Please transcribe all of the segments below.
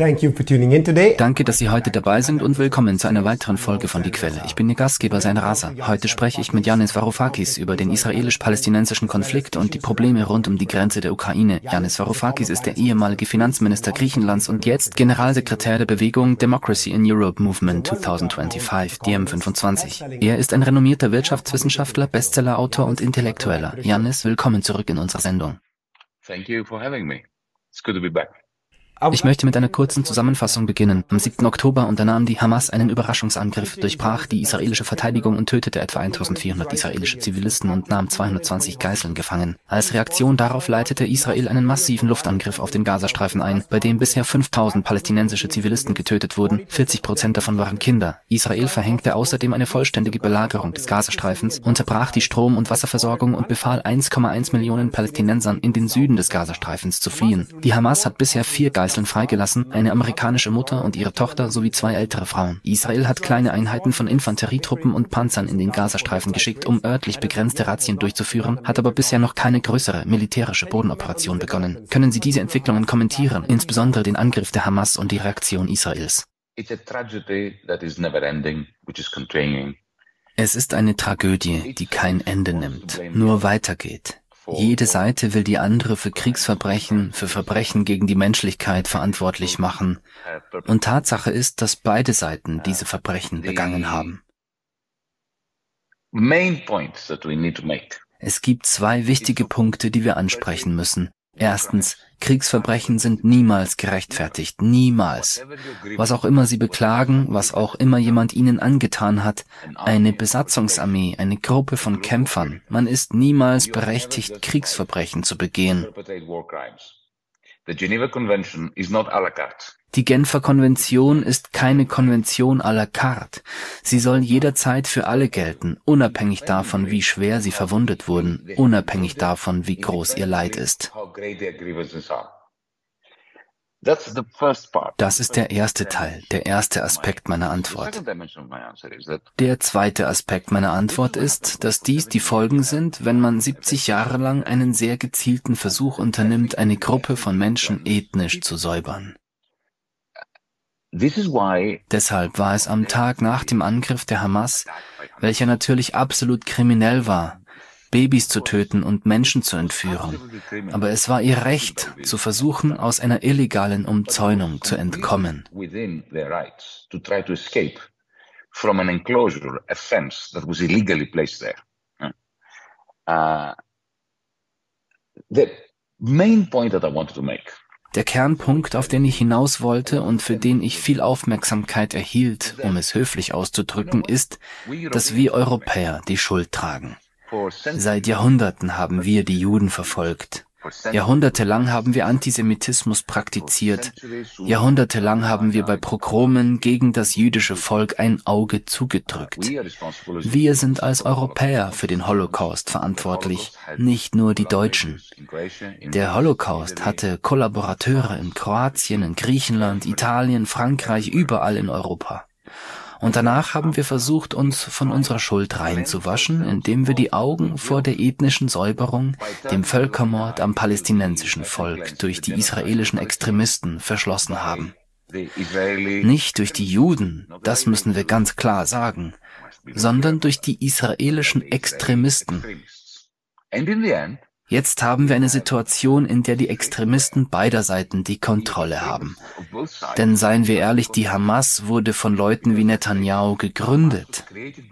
Danke, dass Sie heute dabei sind und willkommen zu einer weiteren Folge von Die Quelle. Ich bin Ihr Gastgeber, sein Rasa. Heute spreche ich mit Janis Varoufakis über den israelisch-palästinensischen Konflikt und die Probleme rund um die Grenze der Ukraine. Janis Varoufakis ist der ehemalige Finanzminister Griechenlands und jetzt Generalsekretär der Bewegung Democracy in Europe Movement 2025, DM25. Er ist ein renommierter Wirtschaftswissenschaftler, Bestsellerautor und Intellektueller. Janis, willkommen zurück in unserer Sendung. Thank you for having me. It's good to be back. Ich möchte mit einer kurzen Zusammenfassung beginnen. Am 7. Oktober unternahm die Hamas einen Überraschungsangriff, durchbrach die israelische Verteidigung und tötete etwa 1400 israelische Zivilisten und nahm 220 Geiseln gefangen. Als Reaktion darauf leitete Israel einen massiven Luftangriff auf den Gazastreifen ein, bei dem bisher 5000 palästinensische Zivilisten getötet wurden. 40 Prozent davon waren Kinder. Israel verhängte außerdem eine vollständige Belagerung des Gazastreifens, unterbrach die Strom- und Wasserversorgung und befahl 1,1 Millionen Palästinensern in den Süden des Gazastreifens zu fliehen. Die Hamas hat bisher vier Geiseln Geiseln freigelassen, eine amerikanische Mutter und ihre Tochter sowie zwei ältere Frauen. Israel hat kleine Einheiten von Infanterietruppen und Panzern in den Gazastreifen geschickt, um örtlich begrenzte Razzien durchzuführen, hat aber bisher noch keine größere militärische Bodenoperation begonnen. Können Sie diese Entwicklungen kommentieren, insbesondere den Angriff der Hamas und die Reaktion Israels? Es ist eine Tragödie, die kein Ende nimmt, nur weitergeht. Jede Seite will die andere für Kriegsverbrechen, für Verbrechen gegen die Menschlichkeit verantwortlich machen. Und Tatsache ist, dass beide Seiten diese Verbrechen begangen haben. Es gibt zwei wichtige Punkte, die wir ansprechen müssen. Erstens, Kriegsverbrechen sind niemals gerechtfertigt, niemals. Was auch immer sie beklagen, was auch immer jemand ihnen angetan hat, eine Besatzungsarmee, eine Gruppe von Kämpfern, man ist niemals berechtigt, Kriegsverbrechen zu begehen. The Geneva Convention is not à la carte. Die Genfer Konvention ist keine Konvention à la carte. Sie soll jederzeit für alle gelten, unabhängig davon, wie schwer sie verwundet wurden, unabhängig davon, wie groß ihr Leid ist. Das ist der erste Teil, der erste Aspekt meiner Antwort. Der zweite Aspekt meiner Antwort ist, dass dies die Folgen sind, wenn man 70 Jahre lang einen sehr gezielten Versuch unternimmt, eine Gruppe von Menschen ethnisch zu säubern. Deshalb war es am Tag nach dem Angriff der Hamas, welcher natürlich absolut kriminell war, Babys zu töten und Menschen zu entführen. Aber es war ihr Recht, zu versuchen, aus einer illegalen Umzäunung zu entkommen. From an enclosure, a fence that was illegally placed there. Uh, the main point that I wanted to make der Kernpunkt, auf den ich hinaus wollte und für den ich viel Aufmerksamkeit erhielt, um es höflich auszudrücken, ist, dass wir Europäer die Schuld tragen. Seit Jahrhunderten haben wir die Juden verfolgt. Jahrhundertelang haben wir Antisemitismus praktiziert. Jahrhundertelang haben wir bei Progromen gegen das jüdische Volk ein Auge zugedrückt. Wir sind als Europäer für den Holocaust verantwortlich, nicht nur die Deutschen. Der Holocaust hatte Kollaborateure in Kroatien, in Griechenland, Italien, Frankreich, überall in Europa. Und danach haben wir versucht, uns von unserer Schuld reinzuwaschen, indem wir die Augen vor der ethnischen Säuberung, dem Völkermord am palästinensischen Volk durch die israelischen Extremisten verschlossen haben. Nicht durch die Juden, das müssen wir ganz klar sagen, sondern durch die israelischen Extremisten. Jetzt haben wir eine Situation, in der die Extremisten beider Seiten die Kontrolle haben. Denn seien wir ehrlich, die Hamas wurde von Leuten wie Netanyahu gegründet.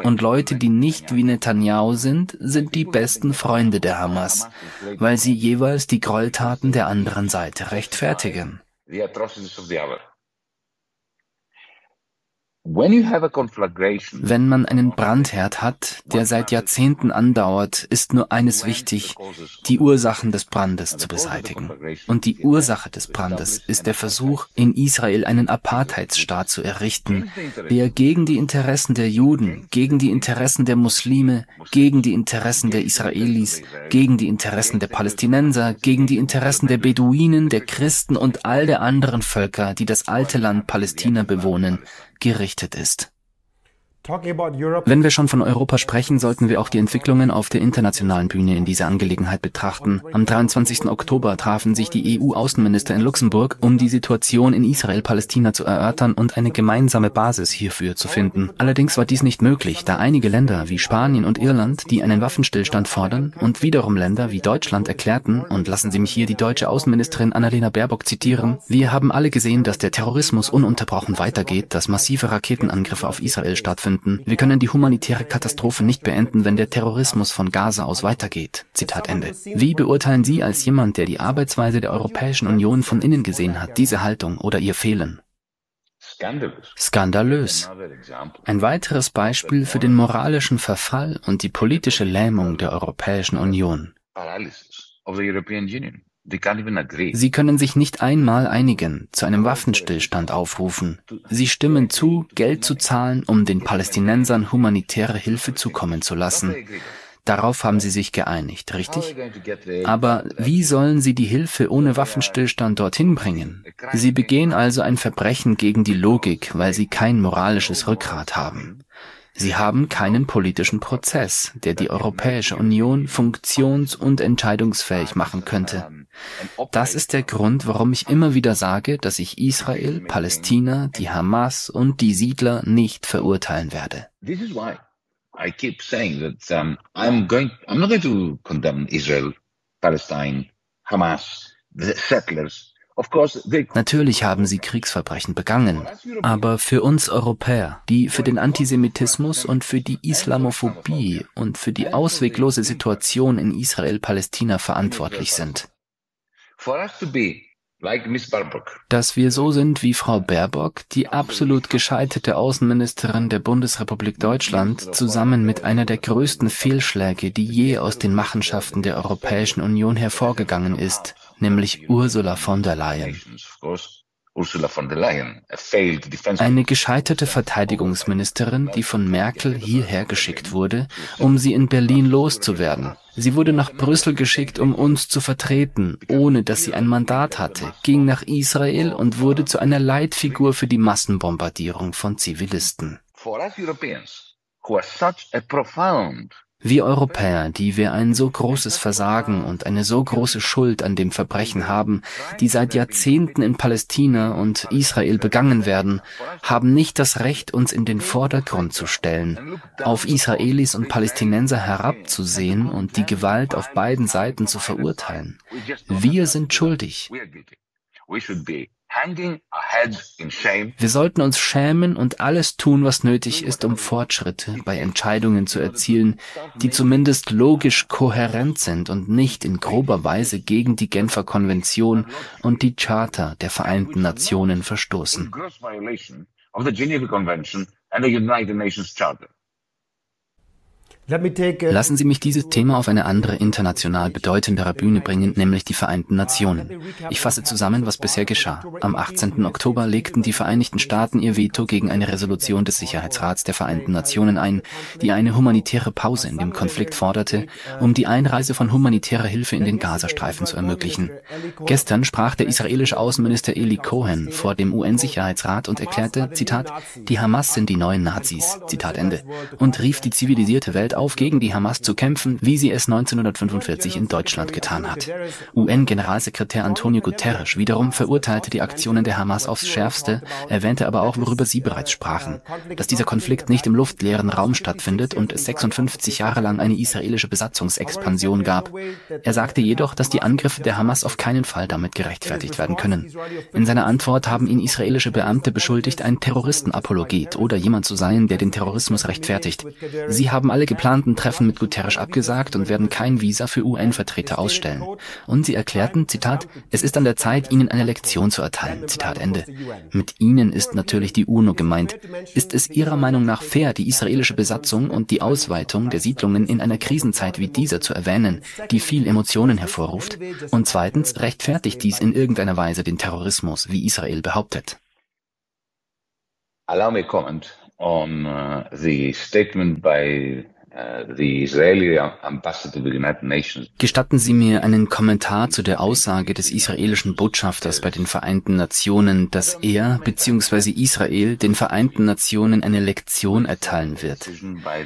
Und Leute, die nicht wie Netanyahu sind, sind die besten Freunde der Hamas, weil sie jeweils die Gräueltaten der anderen Seite rechtfertigen. Wenn man einen Brandherd hat, der seit Jahrzehnten andauert, ist nur eines wichtig, die Ursachen des Brandes zu beseitigen. Und die Ursache des Brandes ist der Versuch, in Israel einen Apartheidsstaat zu errichten, der gegen die Interessen der Juden, gegen die Interessen der Muslime, gegen die Interessen der Israelis, gegen die Interessen der Palästinenser, gegen die Interessen der Beduinen, der Christen und all der anderen Völker, die das alte Land Palästina bewohnen, gerichtet ist. Wenn wir schon von Europa sprechen, sollten wir auch die Entwicklungen auf der internationalen Bühne in dieser Angelegenheit betrachten. Am 23. Oktober trafen sich die EU-Außenminister in Luxemburg, um die Situation in Israel-Palästina zu erörtern und eine gemeinsame Basis hierfür zu finden. Allerdings war dies nicht möglich, da einige Länder wie Spanien und Irland, die einen Waffenstillstand fordern, und wiederum Länder wie Deutschland erklärten, und lassen Sie mich hier die deutsche Außenministerin Annalena Baerbock zitieren, wir haben alle gesehen, dass der Terrorismus ununterbrochen weitergeht, dass massive Raketenangriffe auf Israel stattfinden finden. Wir können die humanitäre Katastrophe nicht beenden, wenn der Terrorismus von Gaza aus weitergeht. Zitat Ende. Wie beurteilen Sie als jemand, der die Arbeitsweise der Europäischen Union von innen gesehen hat, diese Haltung oder ihr Fehlen? Skandalös. Ein weiteres Beispiel für den moralischen Verfall und die politische Lähmung der Europäischen Union. Sie können sich nicht einmal einigen, zu einem Waffenstillstand aufrufen. Sie stimmen zu, Geld zu zahlen, um den Palästinensern humanitäre Hilfe zukommen zu lassen. Darauf haben sie sich geeinigt, richtig? Aber wie sollen sie die Hilfe ohne Waffenstillstand dorthin bringen? Sie begehen also ein Verbrechen gegen die Logik, weil sie kein moralisches Rückgrat haben. Sie haben keinen politischen Prozess, der die Europäische Union funktions- und entscheidungsfähig machen könnte. Das ist der Grund, warum ich immer wieder sage, dass ich Israel, Palästina, die Hamas und die Siedler nicht verurteilen werde. Hamas, settlers. Natürlich haben sie Kriegsverbrechen begangen, aber für uns Europäer, die für den Antisemitismus und für die Islamophobie und für die ausweglose Situation in Israel-Palästina verantwortlich sind. Dass wir so sind wie Frau Baerbock, die absolut gescheiterte Außenministerin der Bundesrepublik Deutschland, zusammen mit einer der größten Fehlschläge, die je aus den Machenschaften der Europäischen Union hervorgegangen ist, nämlich Ursula von der Leyen. Eine gescheiterte Verteidigungsministerin, die von Merkel hierher geschickt wurde, um sie in Berlin loszuwerden. Sie wurde nach Brüssel geschickt, um uns zu vertreten, ohne dass sie ein Mandat hatte, ging nach Israel und wurde zu einer Leitfigur für die Massenbombardierung von Zivilisten. For us Europeans, who are such a profound wir Europäer, die wir ein so großes Versagen und eine so große Schuld an dem Verbrechen haben, die seit Jahrzehnten in Palästina und Israel begangen werden, haben nicht das Recht, uns in den Vordergrund zu stellen, auf Israelis und Palästinenser herabzusehen und die Gewalt auf beiden Seiten zu verurteilen. Wir sind schuldig. Wir sollten uns schämen und alles tun, was nötig ist, um Fortschritte bei Entscheidungen zu erzielen, die zumindest logisch kohärent sind und nicht in grober Weise gegen die Genfer Konvention und die Charta der Vereinten Nationen verstoßen. Lassen Sie mich dieses Thema auf eine andere international bedeutendere Bühne bringen, nämlich die Vereinten Nationen. Ich fasse zusammen, was bisher geschah. Am 18. Oktober legten die Vereinigten Staaten ihr Veto gegen eine Resolution des Sicherheitsrats der Vereinten Nationen ein, die eine humanitäre Pause in dem Konflikt forderte, um die Einreise von humanitärer Hilfe in den Gazastreifen zu ermöglichen. Gestern sprach der israelische Außenminister Eli Cohen vor dem UN-Sicherheitsrat und erklärte, Zitat, die Hamas sind die neuen Nazis, Zitat Ende, und rief die zivilisierte Welt auf, gegen die Hamas zu kämpfen, wie sie es 1945 in Deutschland getan hat. UN-Generalsekretär Antonio Guterres wiederum verurteilte die Aktionen der Hamas aufs Schärfste, erwähnte aber auch, worüber Sie bereits sprachen, dass dieser Konflikt nicht im luftleeren Raum stattfindet und es 56 Jahre lang eine israelische Besatzungsexpansion gab. Er sagte jedoch, dass die Angriffe der Hamas auf keinen Fall damit gerechtfertigt werden können. In seiner Antwort haben ihn israelische Beamte beschuldigt, ein Terroristenapologet oder jemand zu sein, der den Terrorismus rechtfertigt. Sie haben alle geplant, geplanten Treffen mit Guterres abgesagt und werden kein Visa für UN-Vertreter ausstellen. Und sie erklärten, Zitat, es ist an der Zeit, ihnen eine Lektion zu erteilen. Zitat Ende. Mit ihnen ist natürlich die UNO gemeint. Ist es Ihrer Meinung nach fair, die israelische Besatzung und die Ausweitung der Siedlungen in einer Krisenzeit wie dieser zu erwähnen, die viel Emotionen hervorruft? Und zweitens, rechtfertigt dies in irgendeiner Weise den Terrorismus, wie Israel behauptet? Allow me comment on uh, the statement by Gestatten Sie mir einen Kommentar zu der Aussage des israelischen Botschafters bei den Vereinten Nationen, dass er bzw. Israel den Vereinten Nationen eine Lektion erteilen wird.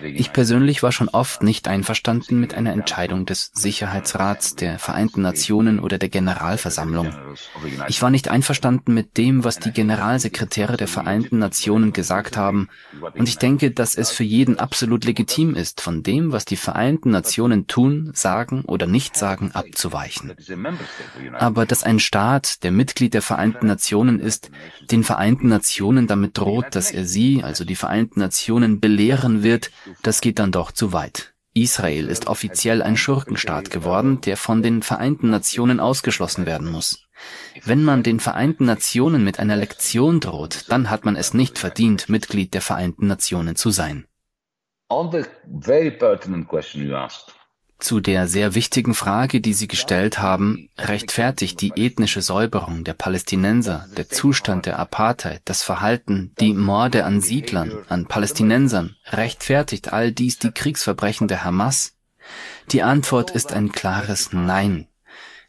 Ich persönlich war schon oft nicht einverstanden mit einer Entscheidung des Sicherheitsrats der Vereinten Nationen oder der Generalversammlung. Ich war nicht einverstanden mit dem, was die Generalsekretäre der Vereinten Nationen gesagt haben, und ich denke, dass es für jeden absolut legitim ist, von dem, was die Vereinten Nationen tun, sagen oder nicht sagen, abzuweichen. Aber dass ein Staat, der Mitglied der Vereinten Nationen ist, den Vereinten Nationen damit droht, dass er sie, also die Vereinten Nationen, belehren wird, das geht dann doch zu weit. Israel ist offiziell ein Schurkenstaat geworden, der von den Vereinten Nationen ausgeschlossen werden muss. Wenn man den Vereinten Nationen mit einer Lektion droht, dann hat man es nicht verdient, Mitglied der Vereinten Nationen zu sein. Zu der sehr wichtigen Frage, die Sie gestellt haben, rechtfertigt die ethnische Säuberung der Palästinenser, der Zustand der Apartheid, das Verhalten, die Morde an Siedlern, an Palästinensern, rechtfertigt all dies die Kriegsverbrechen der Hamas? Die Antwort ist ein klares Nein.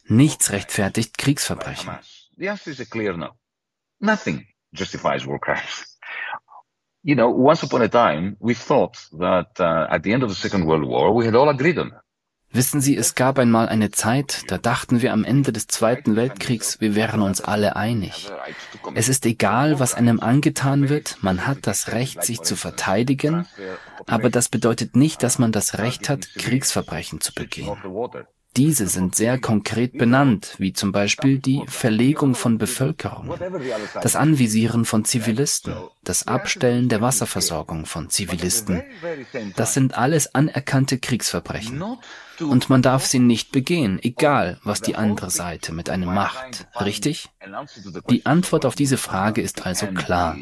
Nichts rechtfertigt Kriegsverbrechen. Nothing justifies war crimes. You know, once upon a time, we thought that uh, at the end of the Second World War, we had all agreed on Wissen Sie, es gab einmal eine Zeit, da dachten wir am Ende des Zweiten Weltkriegs, wir wären uns alle einig. Es ist egal, was einem angetan wird, man hat das Recht, sich zu verteidigen, aber das bedeutet nicht, dass man das Recht hat, Kriegsverbrechen zu begehen. Diese sind sehr konkret benannt, wie zum Beispiel die Verlegung von Bevölkerung, das Anvisieren von Zivilisten, das Abstellen der Wasserversorgung von Zivilisten. Das sind alles anerkannte Kriegsverbrechen. Und man darf sie nicht begehen, egal was die andere Seite mit einem macht. Richtig? Die Antwort auf diese Frage ist also klar.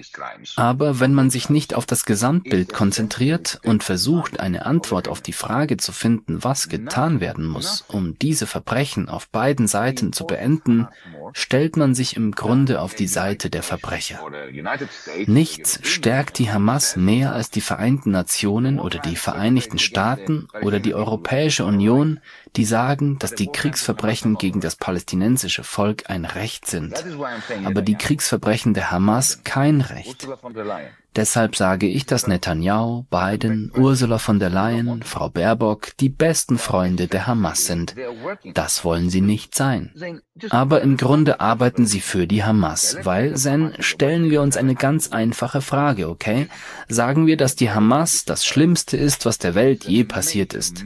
Aber wenn man sich nicht auf das Gesamtbild konzentriert und versucht, eine Antwort auf die Frage zu finden, was getan werden muss, um diese Verbrechen auf beiden Seiten zu beenden, stellt man sich im Grunde auf die Seite der Verbrecher. Nichts stärkt die Hamas mehr als die Vereinten Nationen oder die Vereinigten Staaten oder die Europäische Union, die sagen, dass die Kriegsverbrechen gegen das palästinensische Volk ein Recht sind, aber die Kriegsverbrechen der Hamas kein Recht. Deshalb sage ich, dass Netanyahu, Biden, Ursula von der Leyen, Frau Baerbock die besten Freunde der Hamas sind. Das wollen sie nicht sein. Aber im Grunde arbeiten sie für die Hamas, weil, Zen, stellen wir uns eine ganz einfache Frage, okay? Sagen wir, dass die Hamas das Schlimmste ist, was der Welt je passiert ist.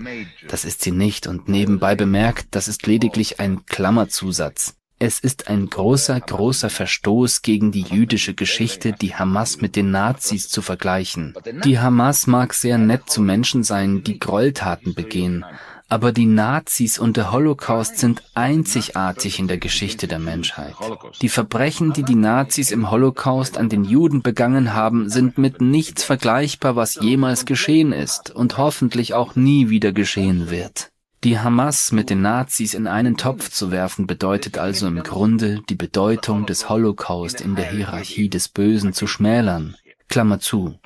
Das ist sie nicht und nebenbei bemerkt, das ist lediglich ein Klammerzusatz. Es ist ein großer, großer Verstoß gegen die jüdische Geschichte, die Hamas mit den Nazis zu vergleichen. Die Hamas mag sehr nett zu Menschen sein, die Gräueltaten begehen, aber die Nazis und der Holocaust sind einzigartig in der Geschichte der Menschheit. Die Verbrechen, die die Nazis im Holocaust an den Juden begangen haben, sind mit nichts vergleichbar, was jemals geschehen ist und hoffentlich auch nie wieder geschehen wird. Die Hamas mit den Nazis in einen Topf zu werfen, bedeutet also im Grunde, die Bedeutung des Holocaust in der Hierarchie des Bösen zu schmälern. Klammer zu.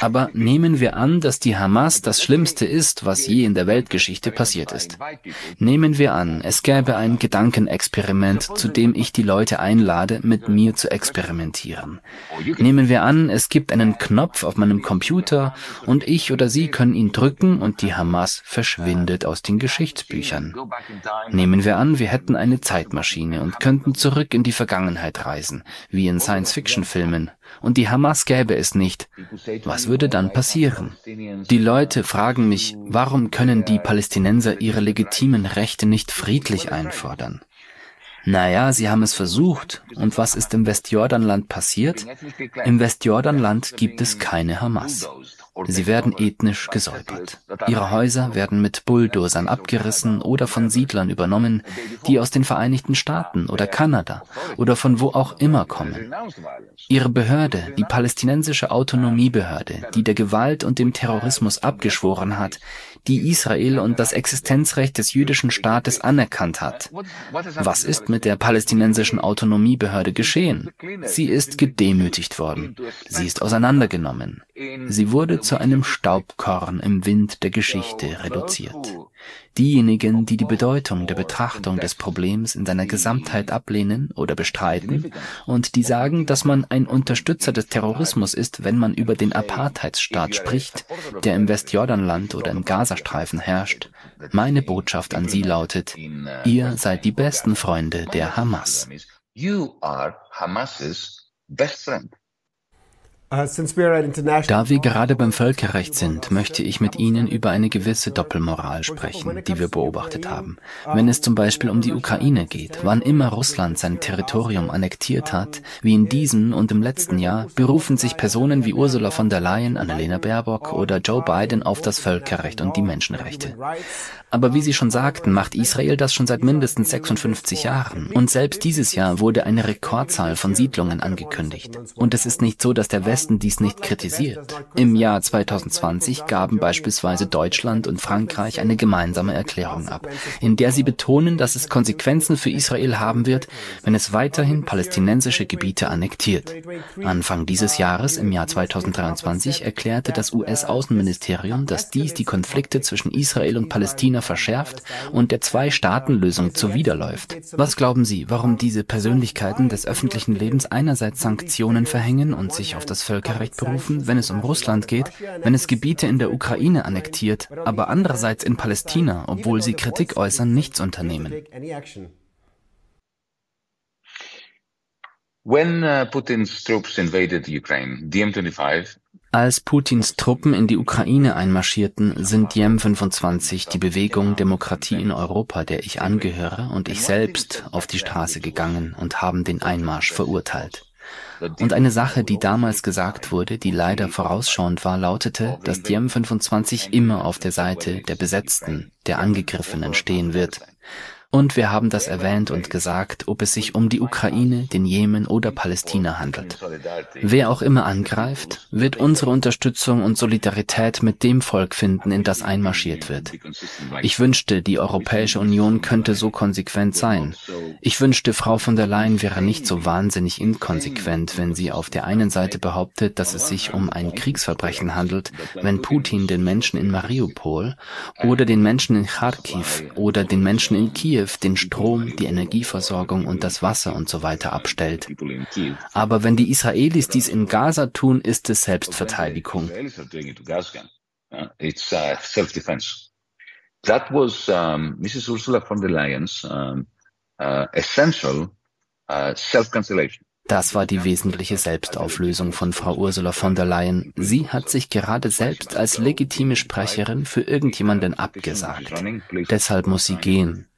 Aber nehmen wir an, dass die Hamas das Schlimmste ist, was je in der Weltgeschichte passiert ist. Nehmen wir an, es gäbe ein Gedankenexperiment, zu dem ich die Leute einlade, mit mir zu experimentieren. Nehmen wir an, es gibt einen Knopf auf meinem Computer und ich oder Sie können ihn drücken und die Hamas verschwindet aus den Geschichtsbüchern. Nehmen wir an, wir hätten eine Zeitmaschine und könnten zurück in die Vergangenheit reisen, wie in Science Science-Fiction-Filmen und die Hamas gäbe es nicht, was würde dann passieren? Die Leute fragen mich, warum können die Palästinenser ihre legitimen Rechte nicht friedlich einfordern? Naja, sie haben es versucht. Und was ist im Westjordanland passiert? Im Westjordanland gibt es keine Hamas. Sie werden ethnisch gesäubert. Ihre Häuser werden mit Bulldozern abgerissen oder von Siedlern übernommen, die aus den Vereinigten Staaten oder Kanada oder von wo auch immer kommen. Ihre Behörde, die palästinensische Autonomiebehörde, die der Gewalt und dem Terrorismus abgeschworen hat, die Israel und das Existenzrecht des jüdischen Staates anerkannt hat. Was ist mit der palästinensischen Autonomiebehörde geschehen? Sie ist gedemütigt worden. Sie ist auseinandergenommen. Sie wurde zu einem Staubkorn im Wind der Geschichte reduziert. Diejenigen, die die Bedeutung der Betrachtung des Problems in seiner Gesamtheit ablehnen oder bestreiten und die sagen, dass man ein Unterstützer des Terrorismus ist, wenn man über den Apartheidsstaat spricht, der im Westjordanland oder im Gazastreifen herrscht. Meine Botschaft an Sie lautet, ihr seid die besten Freunde der Hamas. You are Hamas's best friend. Uh, da wir gerade beim Völkerrecht sind, möchte ich mit Ihnen über eine gewisse Doppelmoral sprechen, die wir beobachtet haben. Wenn es zum Beispiel um die Ukraine geht, wann immer Russland sein Territorium annektiert hat, wie in diesem und im letzten Jahr, berufen sich Personen wie Ursula von der Leyen, Annalena Baerbock oder Joe Biden auf das Völkerrecht und die Menschenrechte. Aber wie Sie schon sagten, macht Israel das schon seit mindestens 56 Jahren. Und selbst dieses Jahr wurde eine Rekordzahl von Siedlungen angekündigt. Und es ist nicht so, dass der Westen dies nicht kritisiert. Im Jahr 2020 gaben beispielsweise Deutschland und Frankreich eine gemeinsame Erklärung ab, in der sie betonen, dass es Konsequenzen für Israel haben wird, wenn es weiterhin palästinensische Gebiete annektiert. Anfang dieses Jahres, im Jahr 2023, erklärte das US-Außenministerium, dass dies die Konflikte zwischen Israel und Palästina verschärft und der Zwei-Staaten-Lösung zuwiderläuft. Was glauben Sie, warum diese Persönlichkeiten des öffentlichen Lebens einerseits Sanktionen verhängen und sich auf das Völkerrecht berufen, wenn es um Russland geht, wenn es Gebiete in der Ukraine annektiert, aber andererseits in Palästina, obwohl sie Kritik äußern, nichts unternehmen? When uh, Putin's troops invaded Ukraine, DiEM-25 als Putins Truppen in die Ukraine einmarschierten, sind Diem-25, die Bewegung Demokratie in Europa, der ich angehöre, und ich selbst auf die Straße gegangen und haben den Einmarsch verurteilt. Und eine Sache, die damals gesagt wurde, die leider vorausschauend war, lautete, dass Diem-25 immer auf der Seite der Besetzten, der Angegriffenen stehen wird. Und wir haben das erwähnt und gesagt, ob es sich um die Ukraine, den Jemen oder Palästina handelt. Wer auch immer angreift, wird unsere Unterstützung und Solidarität mit dem Volk finden, in das einmarschiert wird. Ich wünschte, die Europäische Union könnte so konsequent sein. Ich wünschte, Frau von der Leyen wäre nicht so wahnsinnig inkonsequent, wenn sie auf der einen Seite behauptet, dass es sich um ein Kriegsverbrechen handelt, wenn Putin den Menschen in Mariupol oder den Menschen in Kharkiv oder den Menschen in Kiew Kiew den Strom, die Energieversorgung und das Wasser und so weiter abstellt. Aber wenn die Israelis dies in Gaza tun, ist es Selbstverteidigung. That was um, Mrs. Ursula von der Leyen's um, uh, essential uh, self-cancellation. Das war die wesentliche Selbstauflösung von Frau Ursula von der Leyen. Sie hat sich gerade selbst als legitime Sprecherin für irgendjemanden abgesagt. Deshalb muss sie gehen.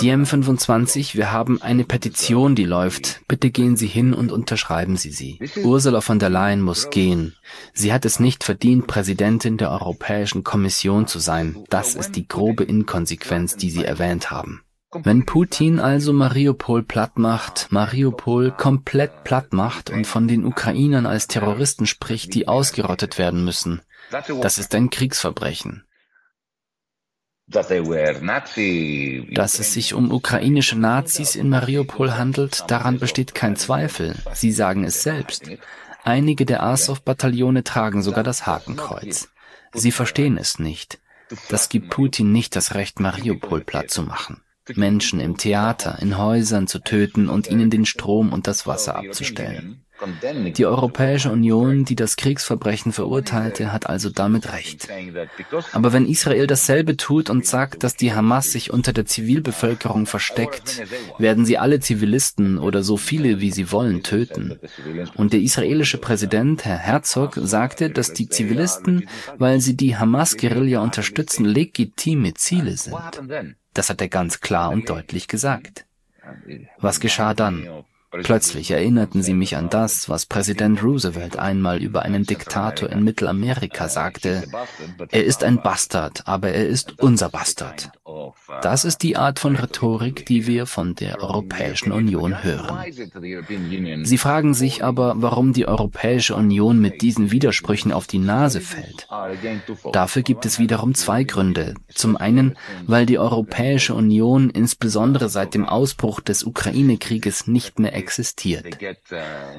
Die M25, wir haben eine Petition, die läuft. Bitte gehen Sie hin und unterschreiben Sie sie. Ursula von der Leyen muss gehen. Sie hat es nicht verdient, Präsidentin der Europäischen Kommission zu sein. Das ist die grobe Inkonsequenz, die Sie erwähnt haben. Wenn Putin also Mariupol platt macht, Mariupol komplett platt macht und von den Ukrainern als Terroristen spricht, die ausgerottet werden müssen, das ist ein Kriegsverbrechen. Dass es sich um ukrainische Nazis in Mariupol handelt, daran besteht kein Zweifel. Sie sagen es selbst. Einige der Azov-Bataillone tragen sogar das Hakenkreuz. Sie verstehen es nicht. Das gibt Putin nicht das Recht, Mariupol platt zu machen. Menschen im Theater, in Häusern zu töten und ihnen den Strom und das Wasser abzustellen. Die Europäische Union, die das Kriegsverbrechen verurteilte, hat also damit recht. Aber wenn Israel dasselbe tut und sagt, dass die Hamas sich unter der Zivilbevölkerung versteckt, werden sie alle Zivilisten oder so viele wie sie wollen töten. Und der israelische Präsident, Herr Herzog, sagte, dass die Zivilisten, weil sie die Hamas-Guerilla unterstützen, legitime Ziele sind. Das hat er ganz klar und deutlich gesagt. Was geschah dann? Plötzlich erinnerten sie mich an das, was Präsident Roosevelt einmal über einen Diktator in Mittelamerika sagte. Er ist ein Bastard, aber er ist unser Bastard. Das ist die Art von Rhetorik, die wir von der Europäischen Union hören. Sie fragen sich aber, warum die Europäische Union mit diesen Widersprüchen auf die Nase fällt. Dafür gibt es wiederum zwei Gründe. Zum einen, weil die Europäische Union insbesondere seit dem Ausbruch des Ukraine-Krieges nicht mehr existiert.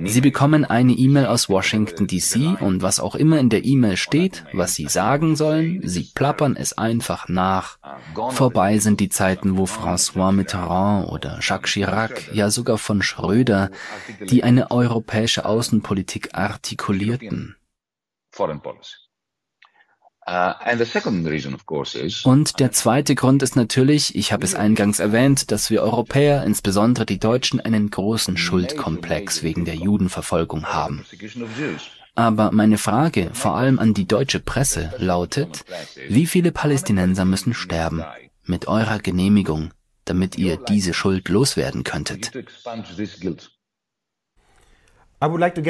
Sie bekommen eine E-Mail aus Washington DC und was auch immer in der E-Mail steht, was Sie sagen sollen, Sie plappern es einfach nach. Vorbei sind die Zeiten, wo François Mitterrand oder Jacques Chirac, ja sogar von Schröder, die eine europäische Außenpolitik artikulierten. Uh, Und der zweite Grund ist natürlich, ich habe es eingangs erwähnt, dass wir Europäer, insbesondere die Deutschen, einen großen Schuldkomplex wegen der Judenverfolgung haben. Aber meine Frage, vor allem an die deutsche Presse, lautet, wie viele Palästinenser müssen sterben, mit eurer Genehmigung, damit ihr diese Schuld loswerden könntet?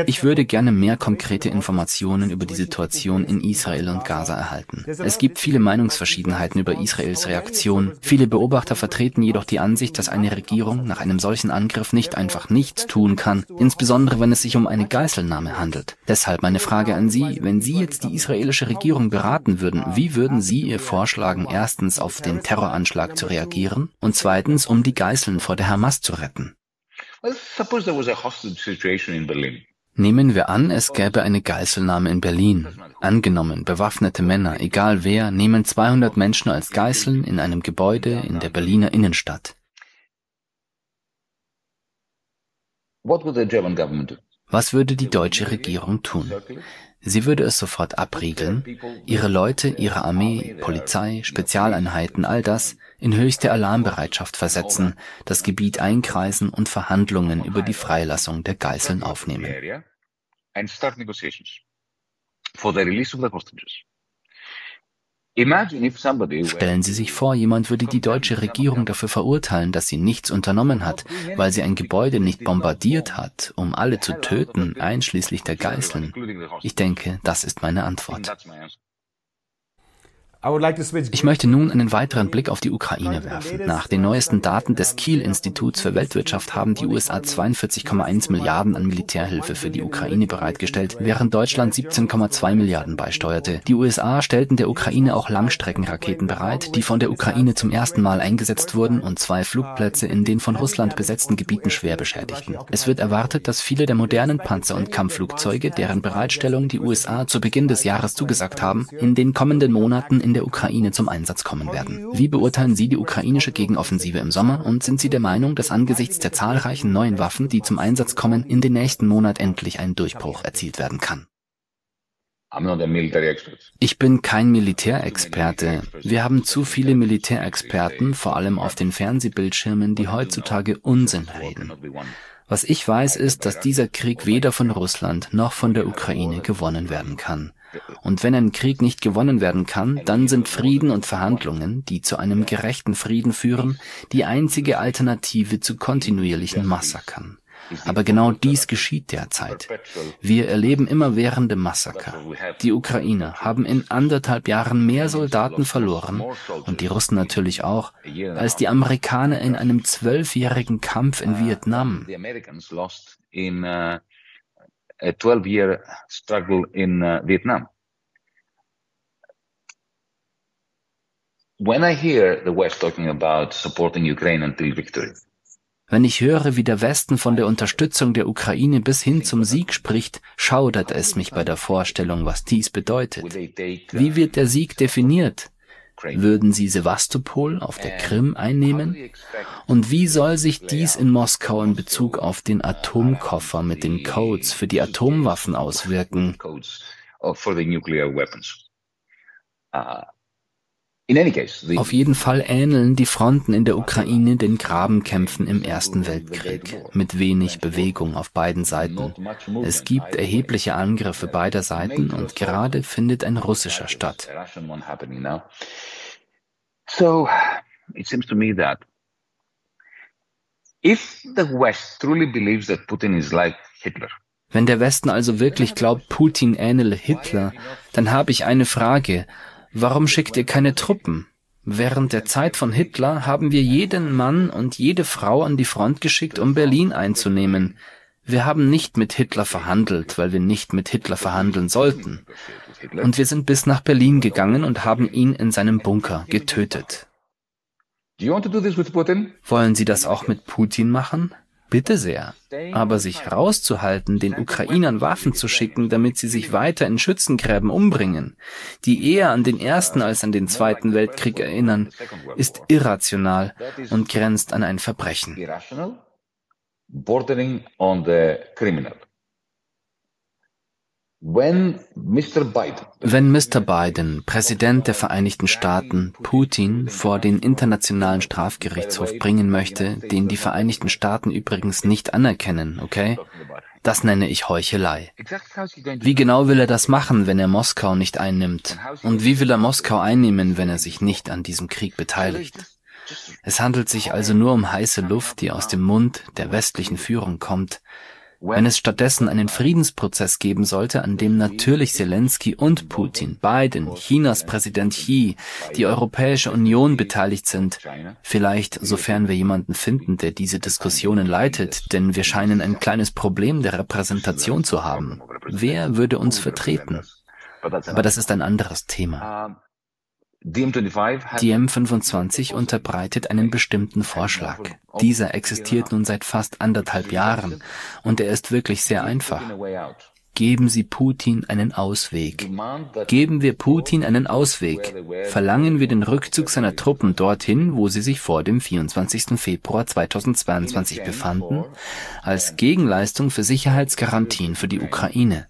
Ich würde gerne mehr konkrete Informationen über die Situation in Israel und Gaza erhalten. Es gibt viele Meinungsverschiedenheiten über Israels Reaktion. Viele Beobachter vertreten jedoch die Ansicht, dass eine Regierung nach einem solchen Angriff nicht einfach nichts tun kann, insbesondere wenn es sich um eine Geiselnahme handelt. Deshalb meine Frage an Sie, wenn Sie jetzt die israelische Regierung beraten würden, wie würden Sie ihr vorschlagen, erstens auf den Terroranschlag zu reagieren und zweitens, um die Geiseln vor der Hamas zu retten? Nehmen wir an, es gäbe eine Geiselnahme in Berlin. Angenommen, bewaffnete Männer, egal wer, nehmen 200 Menschen als Geiseln in einem Gebäude in der Berliner Innenstadt. Was würde die deutsche Regierung tun? Sie würde es sofort abriegeln, ihre Leute, ihre Armee, Polizei, Spezialeinheiten, all das in höchste Alarmbereitschaft versetzen, das Gebiet einkreisen und Verhandlungen über die Freilassung der Geiseln aufnehmen. Stellen Sie sich vor, jemand würde die deutsche Regierung dafür verurteilen, dass sie nichts unternommen hat, weil sie ein Gebäude nicht bombardiert hat, um alle zu töten, einschließlich der Geiseln. Ich denke, das ist meine Antwort. Ich möchte nun einen weiteren Blick auf die Ukraine werfen. Nach den neuesten Daten des Kiel-Instituts für Weltwirtschaft haben die USA 42,1 Milliarden an Militärhilfe für die Ukraine bereitgestellt, während Deutschland 17,2 Milliarden beisteuerte. Die USA stellten der Ukraine auch Langstreckenraketen bereit, die von der Ukraine zum ersten Mal eingesetzt wurden und zwei Flugplätze in den von Russland besetzten Gebieten schwer beschädigten. Es wird erwartet, dass viele der modernen Panzer- und Kampfflugzeuge, deren Bereitstellung die USA zu Beginn des Jahres zugesagt haben, in den kommenden Monaten in der Ukraine zum Einsatz kommen werden. Wie beurteilen Sie die ukrainische Gegenoffensive im Sommer und sind Sie der Meinung, dass angesichts der zahlreichen neuen Waffen, die zum Einsatz kommen, in den nächsten Monat endlich ein Durchbruch erzielt werden kann? Ich bin kein Militärexperte. Wir haben zu viele Militärexperten, vor allem auf den Fernsehbildschirmen, die heutzutage Unsinn reden. Was ich weiß, ist, dass dieser Krieg weder von Russland noch von der Ukraine gewonnen werden kann. Und wenn ein Krieg nicht gewonnen werden kann, dann sind Frieden und Verhandlungen, die zu einem gerechten Frieden führen, die einzige Alternative zu kontinuierlichen Massakern. Aber genau dies geschieht derzeit. Wir erleben immerwährende Massaker. Die Ukrainer haben in anderthalb Jahren mehr Soldaten verloren, und die Russen natürlich auch, als die Amerikaner in einem zwölfjährigen Kampf in Vietnam a 12-year struggle in uh, Vietnam. When I hear the West talking about supporting Ukraine until victory, wenn ich höre, wie der Westen von der Unterstützung der Ukraine bis hin zum Sieg spricht, schaudert es mich bei der Vorstellung, was dies bedeutet. Wie wird der Sieg definiert? Würden sie Sevastopol auf der Krim einnehmen? Und wie soll sich dies in Moskau in Bezug auf den Atomkoffer mit den Codes für die Atomwaffen auswirken? Auf jeden Fall ähneln die Fronten in der Ukraine den Grabenkämpfen im Ersten Weltkrieg, mit wenig Bewegung auf beiden Seiten. Es gibt erhebliche Angriffe beider Seiten und gerade findet ein russischer statt. If the West truly believes that Putin is like Hitler, wenn der Westen also wirklich glaubt, Putin ähnele Hitler, dann habe ich eine Frage. Warum schickt ihr keine Truppen? Während der Zeit von Hitler haben wir jeden Mann und jede Frau an die Front geschickt, um Berlin einzunehmen. Wir haben nicht mit Hitler verhandelt, weil wir nicht mit Hitler verhandeln sollten. Und wir sind bis nach Berlin gegangen und haben ihn in seinem Bunker getötet. Wollen Sie das auch mit Putin machen? Bitte sehr. Aber sich rauszuhalten, den Ukrainern Waffen zu schicken, damit sie sich weiter in Schützengräben umbringen, die eher an den Ersten als an den Zweiten Weltkrieg erinnern, ist irrational und grenzt an ein Verbrechen. Bordering on the criminal. Wenn Mr. Biden, Präsident der Vereinigten Staaten, Putin vor den Internationalen Strafgerichtshof bringen möchte, den die Vereinigten Staaten übrigens nicht anerkennen, okay? Das nenne ich Heuchelei. Wie genau will er das machen, wenn er Moskau nicht einnimmt? Und wie will er Moskau einnehmen, wenn er sich nicht an diesem Krieg beteiligt? Es handelt sich also nur um heiße Luft, die aus dem Mund der westlichen Führung kommt, wenn es stattdessen einen Friedensprozess geben sollte, an dem natürlich Zelensky und Putin, Biden, Chinas Präsident Xi, die Europäische Union beteiligt sind, vielleicht sofern wir jemanden finden, der diese Diskussionen leitet, denn wir scheinen ein kleines Problem der Repräsentation zu haben. Wer würde uns vertreten? Aber das ist ein anderes Thema. Die M25 unterbreitet einen bestimmten Vorschlag. Dieser existiert nun seit fast anderthalb Jahren und er ist wirklich sehr einfach. Geben Sie Putin einen Ausweg. Geben wir Putin einen Ausweg. Verlangen wir den Rückzug seiner Truppen dorthin, wo sie sich vor dem 24. Februar 2022 befanden, als Gegenleistung für Sicherheitsgarantien für die Ukraine.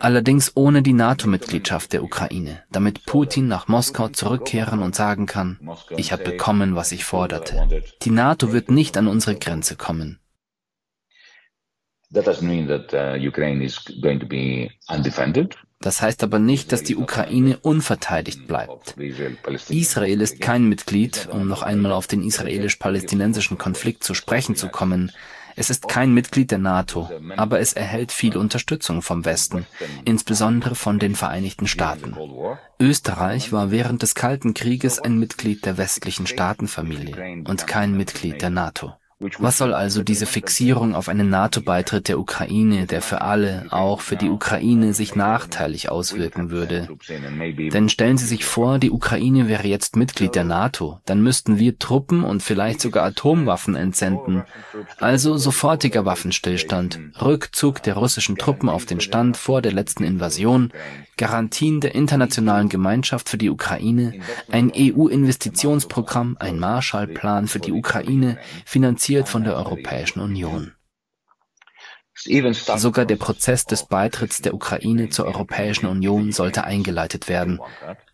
Allerdings ohne die NATO-Mitgliedschaft der Ukraine, damit Putin nach Moskau zurückkehren und sagen kann, ich habe bekommen, was ich forderte. Die NATO wird nicht an unsere Grenze kommen. Uh, das heißt aber nicht, dass die Ukraine unverteidigt bleibt. Israel ist kein Mitglied, um noch einmal auf den israelisch-palästinensischen Konflikt zu sprechen zu kommen, es ist kein Mitglied der NATO, aber es erhält viel Unterstützung vom Westen, insbesondere von den Vereinigten Staaten. Österreich war während des Kalten Krieges ein Mitglied der westlichen Staatenfamilie und kein Mitglied der NATO. Was soll also diese Fixierung auf einen NATO-Beitritt der Ukraine, der für alle, auch für die Ukraine, sich nachteilig auswirken würde? Denn stellen Sie sich vor, die Ukraine wäre jetzt Mitglied der NATO, dann müssten wir Truppen und vielleicht sogar Atomwaffen entsenden. Also sofortiger Waffenstillstand, Rückzug der russischen Truppen auf den Stand vor der letzten Invasion, Garantien der internationalen Gemeinschaft für die Ukraine, ein EU-Investitionsprogramm, ein Marshallplan für die Ukraine, finanziert von der Europäischen Union. Sogar der Prozess des Beitritts der Ukraine zur Europäischen Union sollte eingeleitet werden.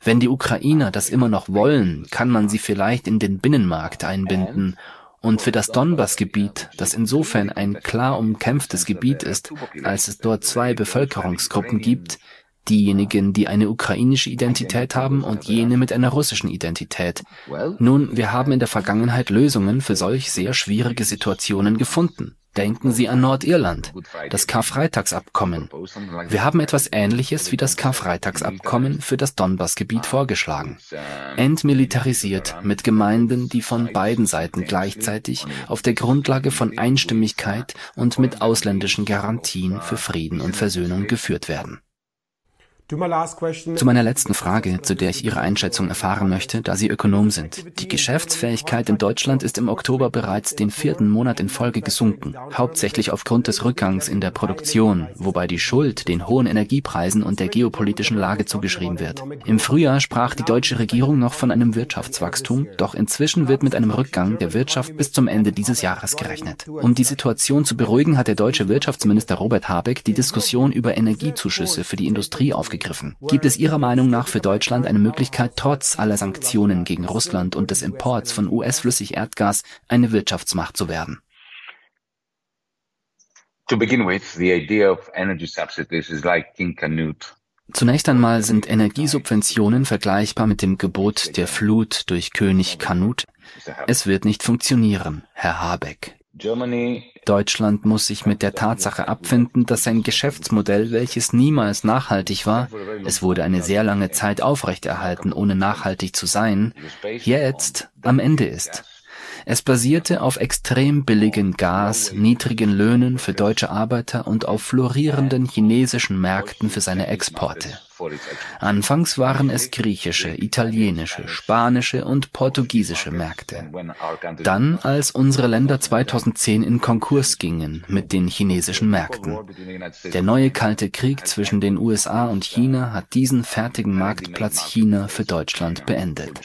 Wenn die Ukrainer das immer noch wollen, kann man sie vielleicht in den Binnenmarkt einbinden und für das Donbass-Gebiet, das insofern ein klar umkämpftes Gebiet ist, als es dort zwei Bevölkerungsgruppen gibt, diejenigen, die eine ukrainische Identität haben und jene mit einer russischen Identität. Nun, wir haben in der Vergangenheit Lösungen für solch sehr schwierige Situationen gefunden. Denken Sie an Nordirland, das Karfreitagsabkommen. Wir haben etwas Ähnliches wie das Karfreitagsabkommen für das Donbassgebiet vorgeschlagen. Entmilitarisiert mit Gemeinden, die von beiden Seiten gleichzeitig auf der Grundlage von Einstimmigkeit und mit ausländischen Garantien für Frieden und Versöhnung geführt werden. Zu meiner letzten Frage, zu der ich Ihre Einschätzung erfahren möchte, da Sie Ökonom sind. Die Geschäftsfähigkeit in Deutschland ist im Oktober bereits den vierten Monat in Folge gesunken, hauptsächlich aufgrund des Rückgangs in der Produktion, wobei die Schuld den hohen Energiepreisen und der geopolitischen Lage zugeschrieben wird. Im Frühjahr sprach die deutsche Regierung noch von einem Wirtschaftswachstum, doch inzwischen wird mit einem Rückgang der Wirtschaft bis zum Ende dieses Jahres gerechnet. Um die Situation zu beruhigen, hat der deutsche Wirtschaftsminister Robert Habeck die Diskussion über Energiezuschüsse für die Industrie aufgegriffen aufgegriffen. Gibt es Ihrer Meinung nach für Deutschland eine Möglichkeit, trotz aller Sanktionen gegen Russland und des Imports von US-Flüssigerdgas eine Wirtschaftsmacht zu werden? To begin with, the idea of energy subsidies is like King Canute Zunächst einmal sind Energiesubventionen vergleichbar mit dem Gebot der Flut durch König Kanut. Es wird nicht funktionieren, Herr Habeck. Deutschland muss sich mit der Tatsache abfinden, dass sein Geschäftsmodell, welches niemals nachhaltig war, es wurde eine sehr lange Zeit aufrechterhalten, ohne nachhaltig zu sein, jetzt am Ende ist. Es basierte auf extrem billigen Gas, niedrigen Löhnen für deutsche Arbeiter und auf florierenden chinesischen Märkten für seine Exporte. Anfangs waren es griechische, italienische, spanische und portugiesische Märkte. Dann, als unsere Länder 2010 in Konkurs gingen mit den chinesischen Märkten. Der neue Kalte Krieg zwischen den USA und China hat diesen fertigen Marktplatz China für Deutschland beendet.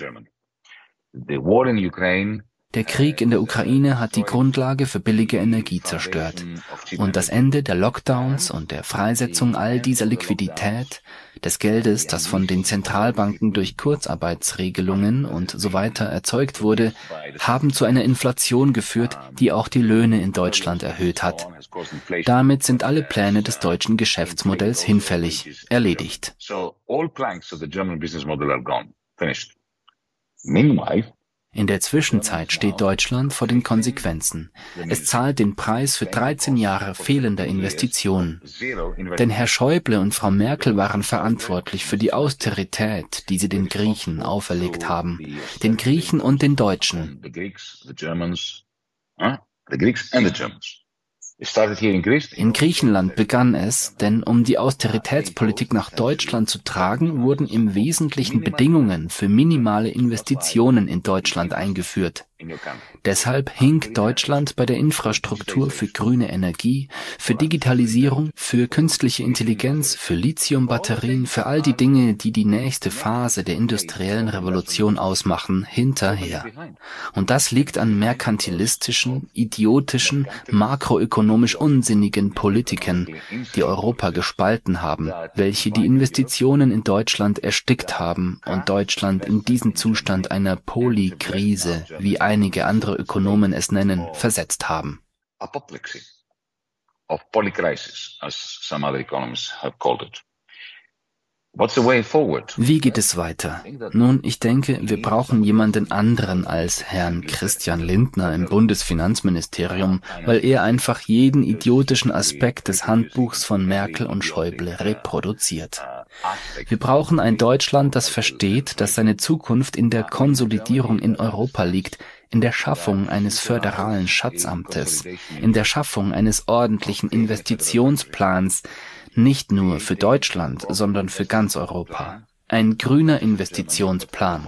The war in Ukraine der Krieg in der Ukraine hat die Grundlage für billige Energie zerstört. Und das Ende der Lockdowns und der Freisetzung all dieser Liquidität, des Geldes, das von den Zentralbanken durch Kurzarbeitsregelungen und so weiter erzeugt wurde, haben zu einer Inflation geführt, die auch die Löhne in Deutschland erhöht hat. Damit sind alle Pläne des deutschen Geschäftsmodells hinfällig, erledigt. Meanwhile, in der Zwischenzeit steht Deutschland vor den Konsequenzen. Es zahlt den Preis für 13 Jahre fehlender Investitionen. Denn Herr Schäuble und Frau Merkel waren verantwortlich für die Austerität, die sie den Griechen auferlegt haben. Den Griechen und den Deutschen. In Griechenland begann es, denn um die Austeritätspolitik nach Deutschland zu tragen, wurden im Wesentlichen Bedingungen für minimale Investitionen in Deutschland eingeführt. Deshalb hinkt Deutschland bei der Infrastruktur für grüne Energie, für Digitalisierung, für künstliche Intelligenz, für Lithiumbatterien, für all die Dinge, die die nächste Phase der industriellen Revolution ausmachen, hinterher. Und das liegt an merkantilistischen, idiotischen, makroökonomisch unsinnigen Politiken, die Europa gespalten haben, welche die Investitionen in Deutschland erstickt haben und Deutschland in diesen Zustand einer Polykrise wie einige andere Ökonomen es nennen, versetzt haben. Of polycrisis, as some other economists have called it. Wie geht es weiter? Nun, ich denke, wir brauchen jemanden anderen als Herrn Christian Lindner im Bundesfinanzministerium, weil er einfach jeden idiotischen Aspekt des Handbuchs von Merkel und Schäuble reproduziert. Wir brauchen ein Deutschland, das versteht, dass seine Zukunft in der Konsolidierung in Europa liegt, in der Schaffung eines föderalen Schatzamtes, in der Schaffung eines ordentlichen Investitionsplans, nicht nur für Deutschland, sondern für ganz Europa. Ein grüner Investitionsplan.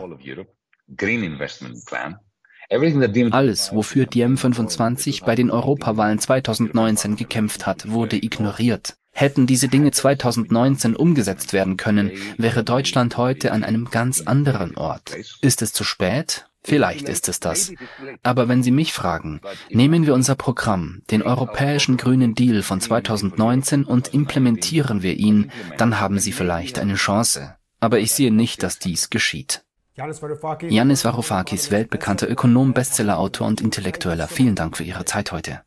Alles, wofür Diem 25 bei den Europawahlen 2019 gekämpft hat, wurde ignoriert. Hätten diese Dinge 2019 umgesetzt werden können, wäre Deutschland heute an einem ganz anderen Ort. Ist es zu spät? Vielleicht ist es das. Aber wenn Sie mich fragen, nehmen wir unser Programm, den Europäischen Grünen Deal von 2019 und implementieren wir ihn, dann haben Sie vielleicht eine Chance. Aber ich sehe nicht, dass dies geschieht. Yannis Varoufakis, weltbekannter Ökonom, Bestsellerautor und Intellektueller. Vielen Dank für Ihre Zeit heute.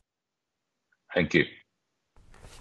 Thank you.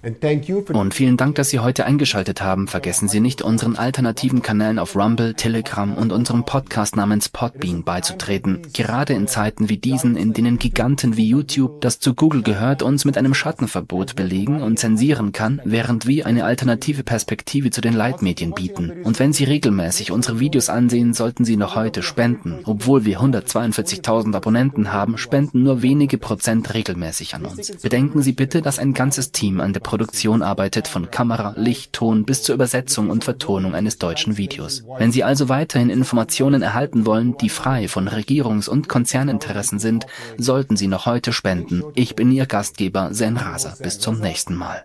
Und vielen Dank, dass Sie heute eingeschaltet haben. Vergessen Sie nicht, unseren alternativen Kanälen auf Rumble, Telegram und unserem Podcast namens Podbean beizutreten. Gerade in Zeiten wie diesen, in denen Giganten wie YouTube, das zu Google gehört, uns mit einem Schattenverbot belegen und zensieren kann, während wir eine alternative Perspektive zu den Leitmedien bieten. Und wenn Sie regelmäßig unsere Videos ansehen, sollten Sie noch heute spenden. Obwohl wir 142.000 Abonnenten haben, spenden nur wenige Prozent regelmäßig an uns. Bedenken Sie bitte, dass ein ganzes Team an der Produktion arbeitet, von Kamera, Licht, Ton bis zur Übersetzung und Vertonung eines deutschen Videos. Wenn Sie also weiterhin Informationen erhalten wollen, die frei von Regierungs- und Konzerninteressen sind, sollten Sie noch heute spenden. Ich bin Ihr Gastgeber Zen Raser. Bis zum nächsten Mal.